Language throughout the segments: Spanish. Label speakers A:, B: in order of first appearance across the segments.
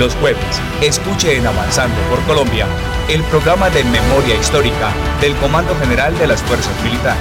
A: Los jueves, escuche en Avanzando por Colombia el programa de memoria histórica del Comando General de las Fuerzas Militares.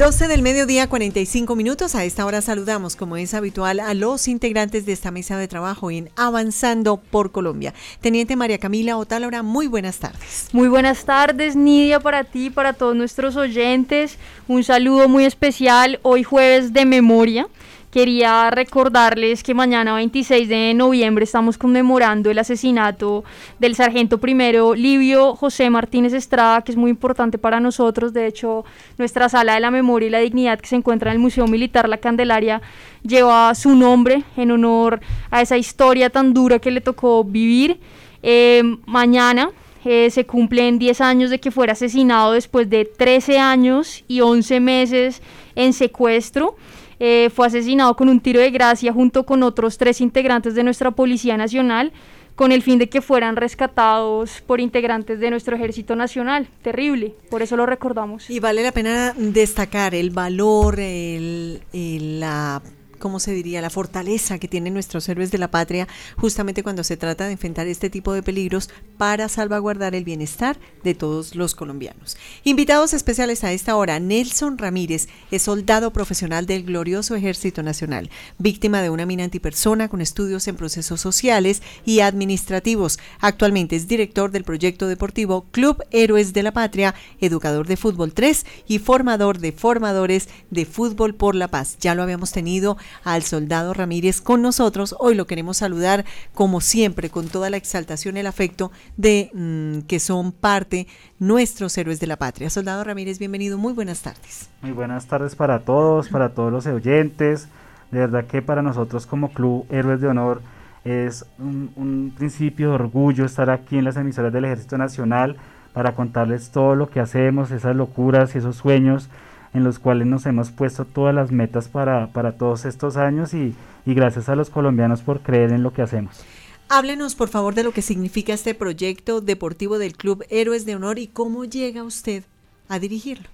B: 12 del mediodía, 45 minutos. A esta hora saludamos, como es habitual, a los integrantes de esta mesa de trabajo en Avanzando por Colombia. Teniente María Camila Otálora, muy buenas tardes.
C: Muy buenas tardes, Nidia, para ti, para todos nuestros oyentes. Un saludo muy especial hoy jueves de memoria. Quería recordarles que mañana 26 de noviembre estamos conmemorando el asesinato del sargento primero Livio José Martínez Estrada, que es muy importante para nosotros. De hecho, nuestra sala de la memoria y la dignidad que se encuentra en el Museo Militar La Candelaria lleva su nombre en honor a esa historia tan dura que le tocó vivir. Eh, mañana eh, se cumplen 10 años de que fuera asesinado después de 13 años y 11 meses en secuestro. Eh, fue asesinado con un tiro de gracia junto con otros tres integrantes de nuestra Policía Nacional con el fin de que fueran rescatados por integrantes de nuestro Ejército Nacional. Terrible, por eso lo recordamos.
B: Y vale la pena destacar el valor, el, la ¿cómo se diría?, la fortaleza que tienen nuestros héroes de la patria justamente cuando se trata de enfrentar este tipo de peligros para salvaguardar el bienestar de todos los colombianos. Invitados especiales a esta hora, Nelson Ramírez es soldado profesional del glorioso Ejército Nacional, víctima de una mina antipersona con estudios en procesos sociales y administrativos. Actualmente es director del proyecto deportivo Club Héroes de la Patria, educador de fútbol 3 y formador de formadores de fútbol por la paz. Ya lo habíamos tenido al soldado Ramírez con nosotros. Hoy lo queremos saludar como siempre, con toda la exaltación y el afecto de mm, que son parte nuestros héroes de la patria. Soldado Ramírez, bienvenido, muy buenas tardes.
D: Muy buenas tardes para todos, para todos los oyentes. De verdad que para nosotros como Club Héroes de Honor es un, un principio de orgullo estar aquí en las emisoras del Ejército Nacional para contarles todo lo que hacemos, esas locuras y esos sueños en los cuales nos hemos puesto todas las metas para, para todos estos años y, y gracias a los colombianos por creer en lo que hacemos.
B: Háblenos, por favor, de lo que significa este proyecto deportivo del Club Héroes de Honor y cómo llega usted a dirigirlo.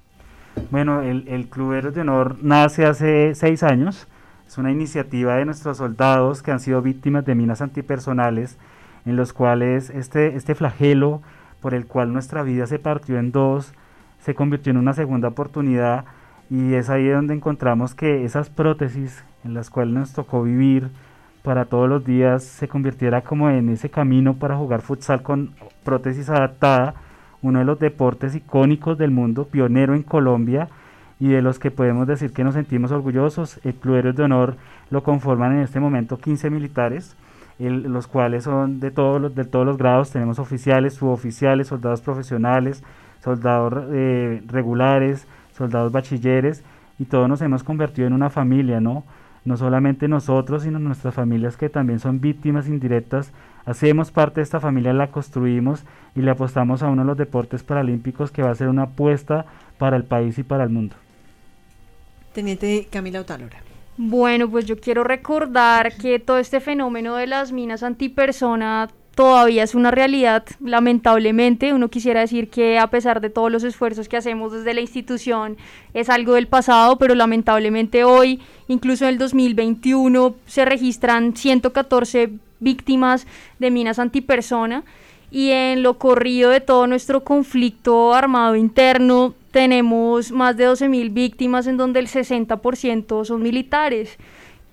D: Bueno, el, el, Club Héroes de Honor nace hace seis años. Es una iniciativa de nuestros soldados que han sido víctimas de minas antipersonales, en los cuales este, este flagelo por el cual nuestra vida se partió en dos, se convirtió en una segunda oportunidad y es ahí donde encontramos que esas prótesis en las cuales nos tocó vivir para todos los días se convirtiera como en ese camino para jugar futsal con prótesis adaptada, uno de los deportes icónicos del mundo, pionero en Colombia y de los que podemos decir que nos sentimos orgullosos. El Club de Honor lo conforman en este momento 15 militares, los cuales son de todos los, de todos los grados, tenemos oficiales, suboficiales, soldados profesionales, soldados eh, regulares, soldados bachilleres, y todos nos hemos convertido en una familia, ¿no? No solamente nosotros, sino nuestras familias que también son víctimas indirectas. Hacemos parte de esta familia, la construimos y le apostamos a uno de los deportes paralímpicos que va a ser una apuesta para el país y para el mundo.
B: Teniente Camila Otalora.
C: Bueno, pues yo quiero recordar que todo este fenómeno de las minas antipersona todavía es una realidad, lamentablemente. Uno quisiera decir que a pesar de todos los esfuerzos que hacemos desde la institución, es algo del pasado, pero lamentablemente hoy, incluso en el 2021, se registran 114 víctimas de minas antipersona y en lo corrido de todo nuestro conflicto armado interno tenemos más de 12.000 víctimas en donde el 60% son militares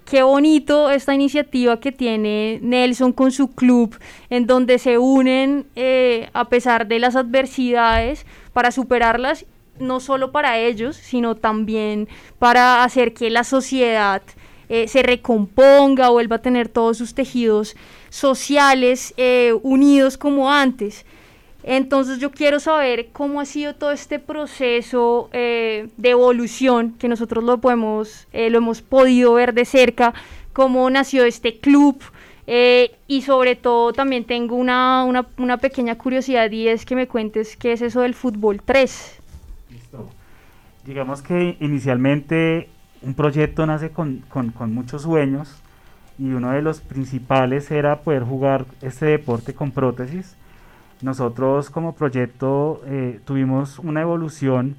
C: qué bonito esta iniciativa que tiene Nelson con su club, en donde se unen eh, a pesar de las adversidades para superarlas, no solo para ellos, sino también para hacer que la sociedad eh, se recomponga, vuelva a tener todos sus tejidos sociales eh, unidos como antes. Entonces yo quiero saber cómo ha sido todo este proceso eh, de evolución que nosotros lo podemos, eh, lo hemos podido ver de cerca, cómo nació este club eh, y sobre todo también tengo una, una, pequeña curiosidad y es que me cuentes qué es eso del fútbol 3.
D: Listo. Digamos que inicialmente un proyecto nace con, con, con muchos sueños y uno de los principales era poder jugar este deporte con prótesis nosotros como proyecto eh, tuvimos una evolución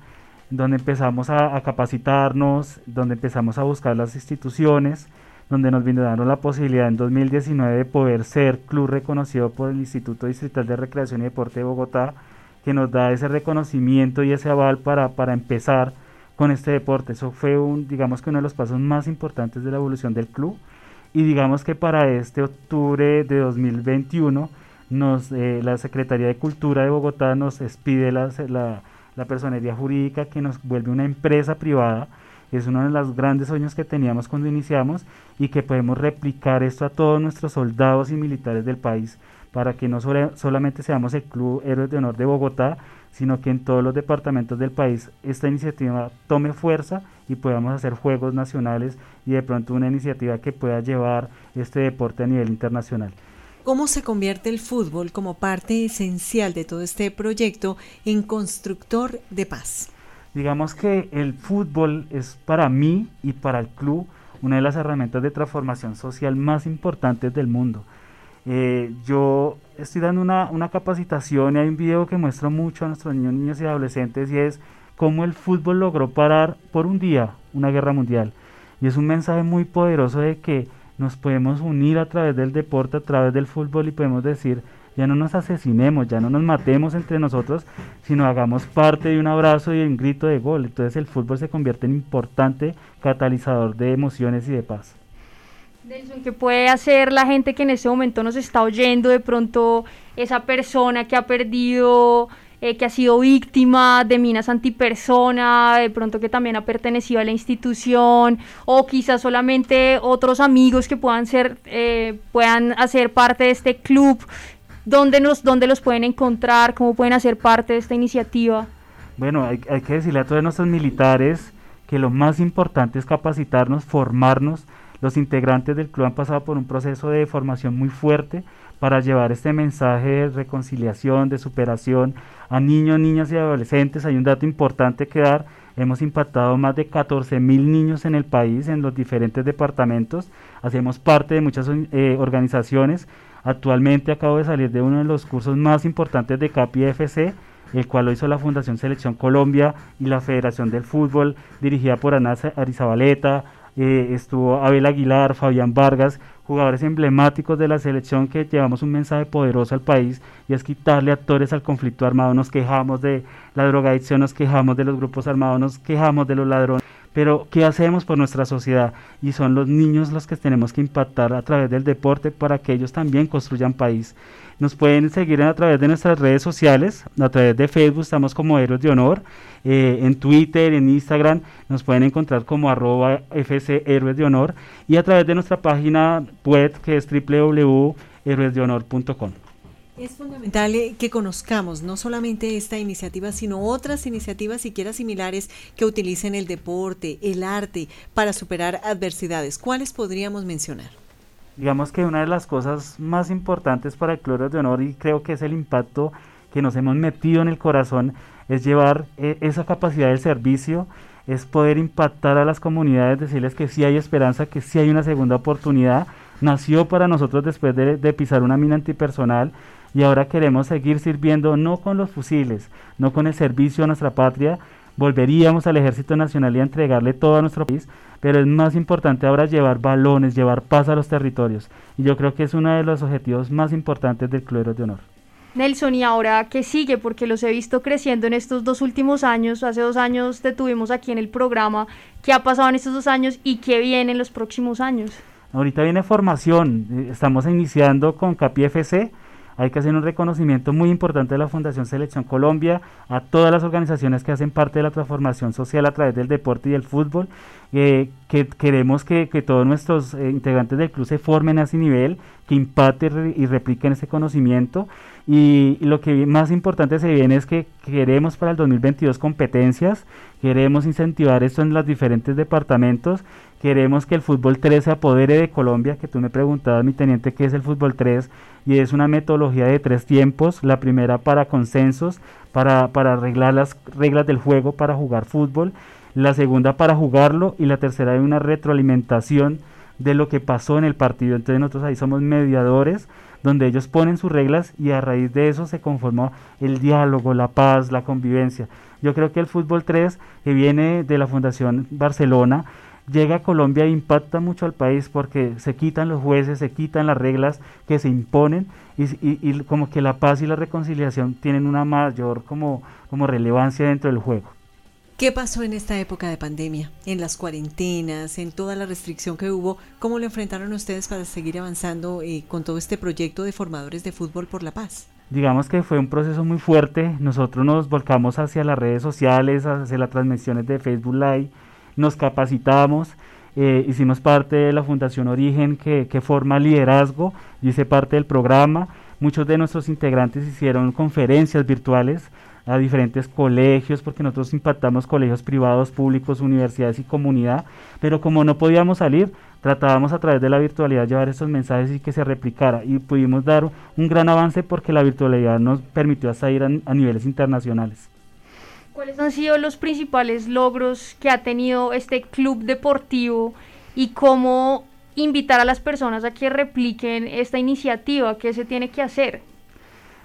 D: donde empezamos a, capacitarnos, donde empezamos a buscar las instituciones, donde nos brindaron la posibilidad en 2019 de poder ser club reconocido por el Instituto Distrital de Recreación y Deporte de Bogotá, que nos da ese reconocimiento y ese aval para, para empezar con este deporte. Eso fue un, digamos que uno de los pasos más importantes de la evolución del club. Y digamos que para este octubre de 2021, nos, eh, la Secretaría de Cultura de Bogotá nos expide la, la, la personería jurídica que nos vuelve una empresa privada es uno de los grandes sueños que teníamos cuando iniciamos y que podemos replicar esto a todos nuestros soldados y militares del país para que no solamente seamos el Club Héroes de Honor de Bogotá, sino que en todos los departamentos del país esta iniciativa tome fuerza y podamos hacer juegos nacionales y de pronto una iniciativa que pueda llevar este deporte a nivel internacional.
B: ¿Cómo se convierte el fútbol como parte esencial de todo este proyecto en constructor de paz?
D: Digamos que el fútbol es para mí y para el club una de las herramientas de transformación social más importantes del mundo. Eh, yo estoy dando una, una, capacitación y hay un video que muestra mucho a nuestros niños, niños y adolescentes y es cómo el fútbol logró parar por un día una guerra mundial. Y es un mensaje muy poderoso de que nos podemos unir a través del deporte, a través del fútbol y podemos decir, ya no nos asesinemos, ya no nos matemos entre nosotros, sino hagamos parte de un abrazo y un grito de gol. Entonces el fútbol se convierte en importante catalizador de emociones y de paz.
C: Nelson, ¿qué puede hacer la gente que en este momento nos está oyendo? De pronto, esa persona que ha perdido, eh, que ha sido víctima de minas antipersona, de pronto que también ha pertenecido a la institución, o quizás solamente otros amigos que puedan ser, eh, puedan hacer parte de este club ¿Dónde, nos, ¿Dónde los pueden encontrar? ¿Cómo pueden hacer parte de esta iniciativa?
D: Bueno, hay, hay que decirle a todos nuestros militares que lo más importante es capacitarnos, formarnos. Los integrantes del club han pasado por un proceso de formación muy fuerte para llevar este mensaje de reconciliación, de superación a niños, niñas y adolescentes. Hay un dato importante que dar. Hemos impactado más de 14 mil niños en el país, en los diferentes departamentos. Hacemos parte de muchas eh, organizaciones. Actualmente acabo de salir de uno de los cursos más importantes de CAPI FC, el cual lo hizo la Fundación Selección Colombia y la Federación del Fútbol, dirigida por Ana Arizabaleta, eh, estuvo Abel Aguilar, Fabián Vargas, jugadores emblemáticos de la selección que llevamos un mensaje poderoso al país y es quitarle actores al conflicto armado. Nos quejamos de la drogadicción, nos quejamos de los grupos armados, nos quejamos de los ladrones. Pero, ¿qué hacemos por nuestra sociedad? Y son los niños los que tenemos que impactar a través del deporte para que ellos también construyan país. Nos pueden seguir a través de nuestras redes sociales, a través de Facebook estamos como Héroes de Honor, eh, en Twitter, en Instagram nos pueden encontrar como arroba FC de Honor y a través de nuestra página web que es www.héroesdehonor.com.
B: Es fundamental eh, que conozcamos no solamente esta iniciativa, sino otras iniciativas siquiera similares que utilicen el deporte, el arte para superar adversidades. ¿Cuáles podríamos mencionar?
D: Digamos que una de las cosas más importantes para el Cloro de Honor y creo que es el impacto que nos hemos metido en el corazón es llevar eh, esa capacidad del servicio, es poder impactar a las comunidades, decirles que sí hay esperanza, que sí hay una segunda oportunidad. Nació para nosotros después de, de pisar una mina antipersonal y ahora queremos seguir sirviendo no con los fusiles, no con el servicio a nuestra patria, volveríamos al Ejército Nacional y a entregarle todo a nuestro país, pero es más importante ahora llevar balones, llevar paz a los territorios. Y yo creo que es uno de los objetivos más importantes del Club de Honor.
C: Nelson, ¿y ahora qué sigue? Porque los he visto creciendo en estos dos últimos años. Hace dos años te tuvimos aquí en el programa. ¿Qué ha pasado en estos dos años y qué viene en los próximos años?
D: Ahorita viene formación. Estamos iniciando con CAPI FC hay que hacer un reconocimiento muy importante de la Fundación Selección Colombia, a todas las organizaciones que hacen parte de la transformación social a través del deporte y el fútbol, eh, que queremos que, todos nuestros eh, integrantes del club se formen a ese nivel, que impacten y repliquen ese conocimiento. Y, y, lo que más importante se viene es que queremos para el 2022 competencias, queremos incentivar esto en los diferentes departamentos Queremos que el fútbol 3 se apodere de Colombia, que tú me preguntabas, mi teniente, qué es el fútbol 3, y es una metodología de tres tiempos, la primera para consensos, para, para arreglar las reglas del juego para jugar fútbol, la segunda para jugarlo y la tercera de una retroalimentación de lo que pasó en el partido. Entonces nosotros ahí somos mediadores, donde ellos ponen sus reglas y a raíz de eso se conformó el diálogo, la paz, la convivencia. Yo creo que el fútbol 3, que viene de la Fundación Barcelona, llega a Colombia e impacta mucho al país porque se quitan los jueces, se quitan las reglas que se imponen y, como que la paz y la reconciliación tienen una mayor como, como relevancia dentro del juego.
B: ¿Qué pasó en esta época de pandemia? En las cuarentenas, en toda la restricción que hubo, ¿cómo lo enfrentaron ustedes para seguir avanzando eh, con todo este proyecto de formadores de fútbol por la paz?
D: Digamos que fue un proceso muy fuerte. Nosotros nos volcamos hacia las redes sociales, hacia las transmisiones de Facebook Live, nos capacitamos, eh, hicimos parte de la Fundación Origen que, que forma liderazgo, yo hice parte del programa. Muchos de nuestros integrantes hicieron conferencias virtuales a diferentes colegios, porque nosotros impactamos colegios privados, públicos, universidades y comunidad, pero como no podíamos salir, tratábamos a través de la virtualidad llevar estos mensajes y que se replicara y pudimos dar un gran avance porque la virtualidad nos permitió hasta ir a, niveles internacionales.
C: ¿Cuáles han sido los principales logros que ha tenido este club deportivo y cómo invitar a las personas a que repliquen esta iniciativa? ¿Qué se tiene que hacer?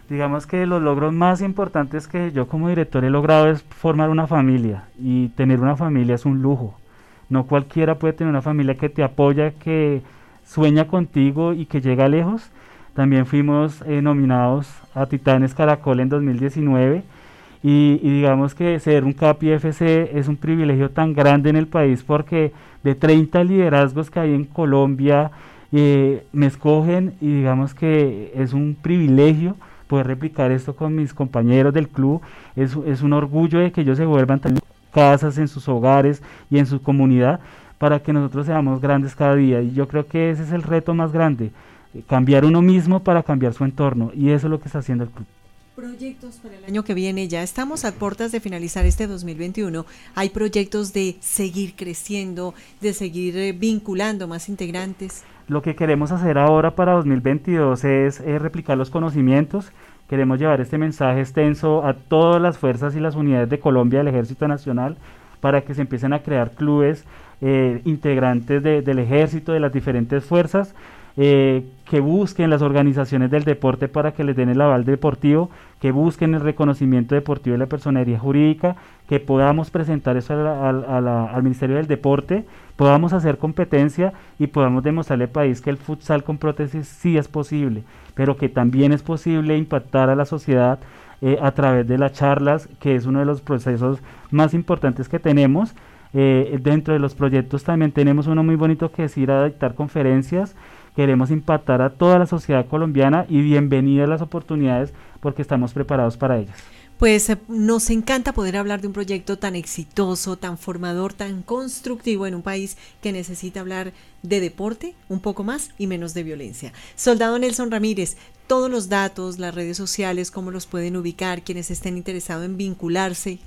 D: digamos que los logros más importantes que yo como director he logrado es formar una familia y tener una familia es un lujo. No cualquiera puede tener una familia que te apoya, que sueña contigo y que llega lejos. También fuimos eh, nominados a Titanes Caracol en 2019 y, digamos que ser un CAPI FC es un privilegio tan grande en el país porque de 30 liderazgos que hay en Colombia eh, me escogen y digamos que es un privilegio poder replicar esto con mis compañeros del club. Es, es un orgullo de que ellos se vuelvan también casas, en sus hogares y en su comunidad para que nosotros seamos grandes cada día. Y yo creo que ese es el reto más grande, eh, cambiar uno mismo para cambiar su entorno. Y eso es lo que está haciendo el club.
B: Proyectos para el año que viene, ya estamos a puertas de finalizar este 2021. Hay proyectos de seguir creciendo, de seguir eh, vinculando más integrantes.
D: Lo que queremos hacer ahora para 2022 es, replicar los conocimientos. Queremos llevar este mensaje extenso a todas las fuerzas y las unidades de Colombia del Ejército Nacional para que se empiecen a crear clubes eh, integrantes del ejército, de las diferentes fuerzas, eh, que busquen las organizaciones del deporte para que les den el aval deportivo, que busquen el reconocimiento deportivo de la personería jurídica, que podamos presentar eso al Ministerio del Deporte, podamos hacer competencia y podamos demostrarle al país que el futsal con prótesis sí es posible, pero que también es posible impactar a la sociedad eh, a través de las charlas, que es uno de los procesos más importantes que tenemos. Eh, dentro de los proyectos también tenemos uno muy bonito que es ir a dictar conferencias Queremos impactar a toda la sociedad colombiana y bienvenidas las oportunidades porque estamos preparados para ellas.
B: Pues eh, nos encanta poder hablar de un proyecto tan exitoso, tan formador, tan constructivo en un país que necesita hablar de deporte un poco más y menos de violencia. Soldado Nelson Ramírez, todos los datos, las redes sociales, cómo los pueden ubicar, quienes estén interesados en vincularse.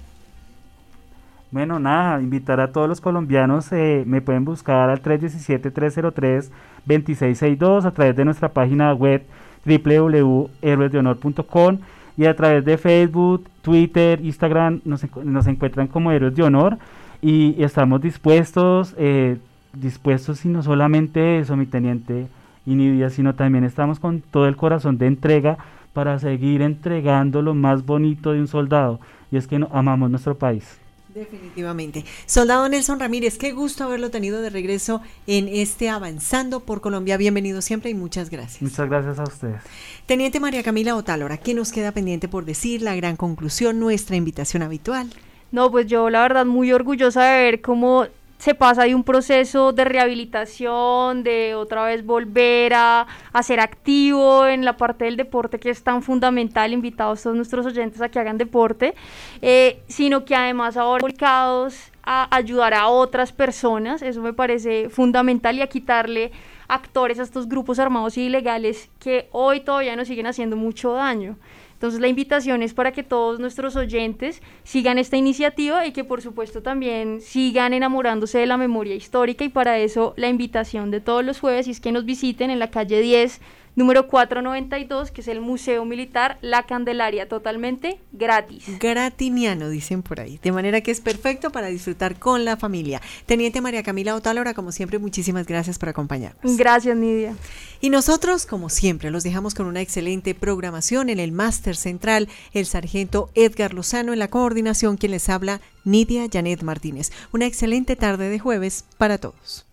D: Bueno, nada, invitar a todos los colombianos, eh, me pueden buscar al 317-303-2662 a través de nuestra página web www.héroesdehonor.com y a través de Facebook, Twitter, Instagram nos, encuentran como Héroes de Honor y, estamos dispuestos, eh, dispuestos y no solamente eso, mi teniente Inidia, sino también estamos con todo el corazón de entrega para seguir entregando lo más bonito de un soldado y es que amamos nuestro país.
B: Definitivamente. Soldado Nelson Ramírez, qué gusto haberlo tenido de regreso en este Avanzando por Colombia. Bienvenido siempre y muchas gracias.
D: Muchas gracias a ustedes.
B: Teniente María Camila Otálora, ¿qué nos queda pendiente por decir? La gran conclusión, nuestra invitación habitual.
C: No, pues yo la verdad muy orgullosa de ver cómo se pasa de un proceso de rehabilitación, de otra vez volver a, ser activo en la parte del deporte que es tan fundamental, invitados todos nuestros oyentes a que hagan deporte, eh, sino que además ahora volcados a ayudar a otras personas, eso me parece fundamental y a quitarle actores a estos grupos armados y ilegales que hoy todavía nos siguen haciendo mucho daño. Entonces la invitación es para que todos nuestros oyentes sigan esta iniciativa y que por supuesto también sigan enamorándose de la memoria histórica. Y para eso la invitación de todos los jueves es que nos visiten en la calle 10 número 492, que es el Museo Militar La Candelaria, totalmente gratis.
B: Gratiniano, dicen por ahí. De manera que es perfecto para disfrutar con la familia. Teniente María Camila Otálora, como siempre, muchísimas gracias por acompañarnos.
C: Gracias, Nidia.
B: Y nosotros, como siempre, los dejamos con una excelente programación en el Máster Central, el sargento Edgar Lozano en la coordinación, quien les habla, Nidia Janet Martínez. Una excelente tarde de jueves para todos.